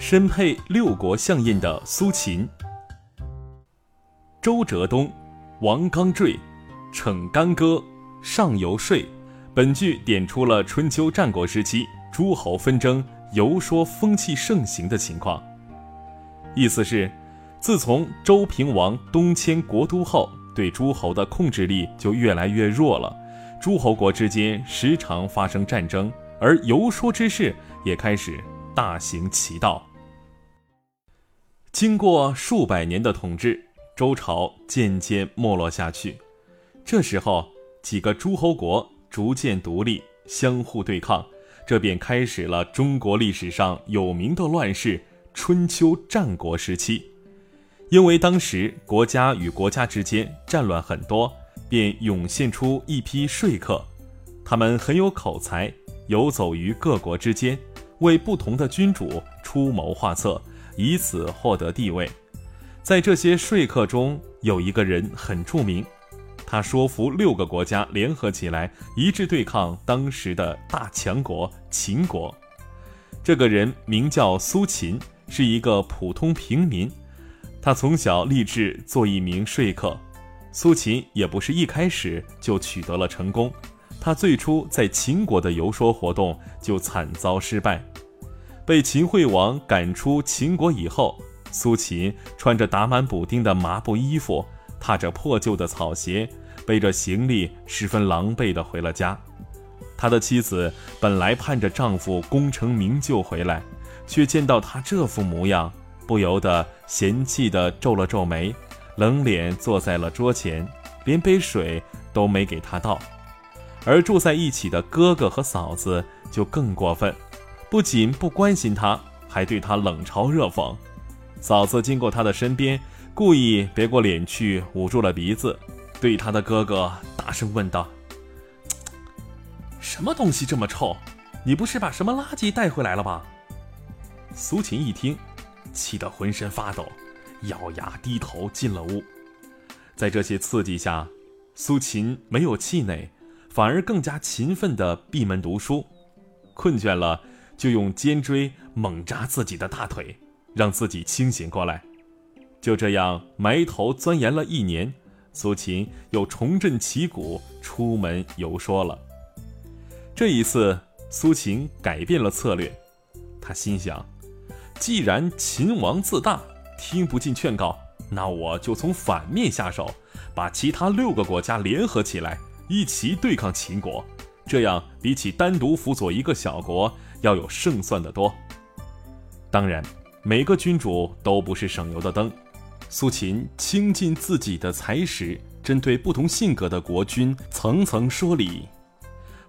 身佩六国相印的苏秦。周哲东、王刚坠、逞干戈、上游说。本剧点出了春秋战国时期诸侯纷争、游说风气盛行的情况。意思是，自从周平王东迁国都后，对诸侯的控制力就越来越弱了，诸侯国之间时常发生战争，而游说之事也开始大行其道。经过数百年的统治，周朝渐渐没落下去。这时候，几个诸侯国。逐渐独立，相互对抗，这便开始了中国历史上有名的乱世——春秋战国时期。因为当时国家与国家之间战乱很多，便涌现出一批说客，他们很有口才，游走于各国之间，为不同的君主出谋划策，以此获得地位。在这些说客中，有一个人很著名。他说服六个国家联合起来，一致对抗当时的大强国秦国。这个人名叫苏秦，是一个普通平民。他从小立志做一名说客。苏秦也不是一开始就取得了成功，他最初在秦国的游说活动就惨遭失败，被秦惠王赶出秦国以后，苏秦穿着打满补丁的麻布衣服。踏着破旧的草鞋，背着行李，十分狼狈地回了家。他的妻子本来盼着丈夫功成名就回来，却见到他这副模样，不由得嫌弃地皱了皱眉，冷脸坐在了桌前，连杯水都没给他倒。而住在一起的哥哥和嫂子就更过分，不仅不关心他，还对他冷嘲热讽。嫂子经过他的身边。故意别过脸去，捂住了鼻子，对他的哥哥大声问道：“什么东西这么臭？你不是把什么垃圾带回来了吧？”苏秦一听，气得浑身发抖，咬牙低头进了屋。在这些刺激下，苏秦没有气馁，反而更加勤奋地闭门读书。困倦了，就用尖锥猛扎自己的大腿，让自己清醒过来。就这样埋头钻研了一年，苏秦又重振旗鼓，出门游说了。这一次，苏秦改变了策略。他心想：既然秦王自大，听不进劝告，那我就从反面下手，把其他六个国家联合起来，一起对抗秦国。这样比起单独辅佐一个小国，要有胜算的多。当然，每个君主都不是省油的灯。苏秦倾尽自己的才识，针对不同性格的国君层层说理，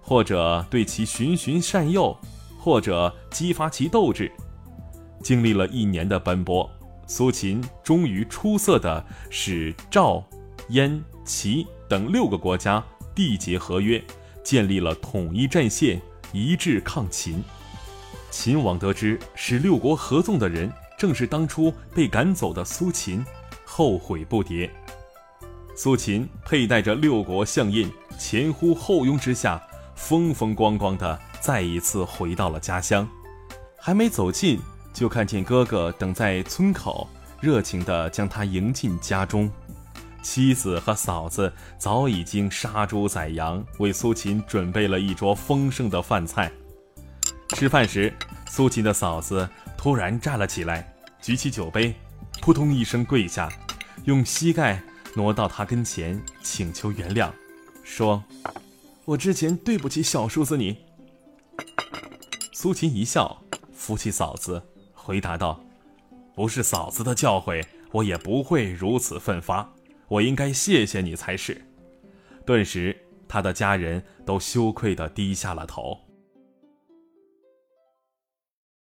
或者对其循循善诱，或者激发其斗志。经历了一年的奔波，苏秦终于出色的使赵、燕、齐等六个国家缔结合约，建立了统一战线，一致抗秦。秦王得知使六国合纵的人。正是当初被赶走的苏秦，后悔不迭。苏秦佩戴着六国相印，前呼后拥之下，风风光光的再一次回到了家乡。还没走近，就看见哥哥等在村口，热情地将他迎进家中。妻子和嫂子早已经杀猪宰羊，为苏秦准备了一桌丰盛的饭菜。吃饭时，苏秦的嫂子。突然站了起来，举起酒杯，扑通一声跪下，用膝盖挪到他跟前，请求原谅，说：“我之前对不起小叔子你。”苏秦一笑，扶起嫂子，回答道：“不是嫂子的教诲，我也不会如此奋发，我应该谢谢你才是。”顿时，他的家人都羞愧地低下了头。